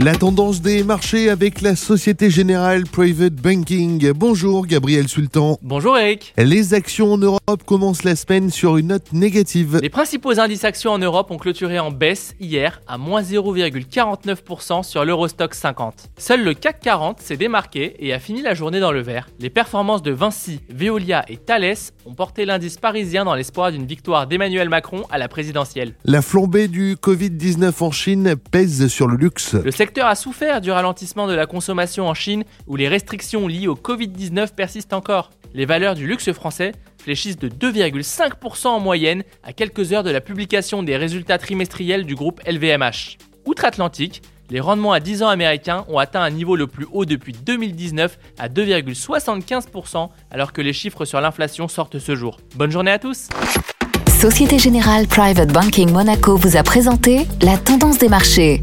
La tendance des marchés avec la Société Générale Private Banking. Bonjour Gabriel Sultan. Bonjour Eric. Les actions en Europe commencent la semaine sur une note négative. Les principaux indices actions en Europe ont clôturé en baisse hier à moins 0,49% sur l'Eurostock 50. Seul le CAC 40 s'est démarqué et a fini la journée dans le vert. Les performances de Vinci, Veolia et Thales ont porté l'indice parisien dans l'espoir d'une victoire d'Emmanuel Macron à la présidentielle. La flambée du Covid-19 en Chine pèse sur le luxe. Le secteur a souffert du ralentissement de la consommation en Chine où les restrictions liées au Covid-19 persistent encore. Les valeurs du luxe français fléchissent de 2,5% en moyenne à quelques heures de la publication des résultats trimestriels du groupe LVMH. Outre-Atlantique, les rendements à 10 ans américains ont atteint un niveau le plus haut depuis 2019 à 2,75% alors que les chiffres sur l'inflation sortent ce jour. Bonne journée à tous Société Générale Private Banking Monaco vous a présenté la tendance des marchés.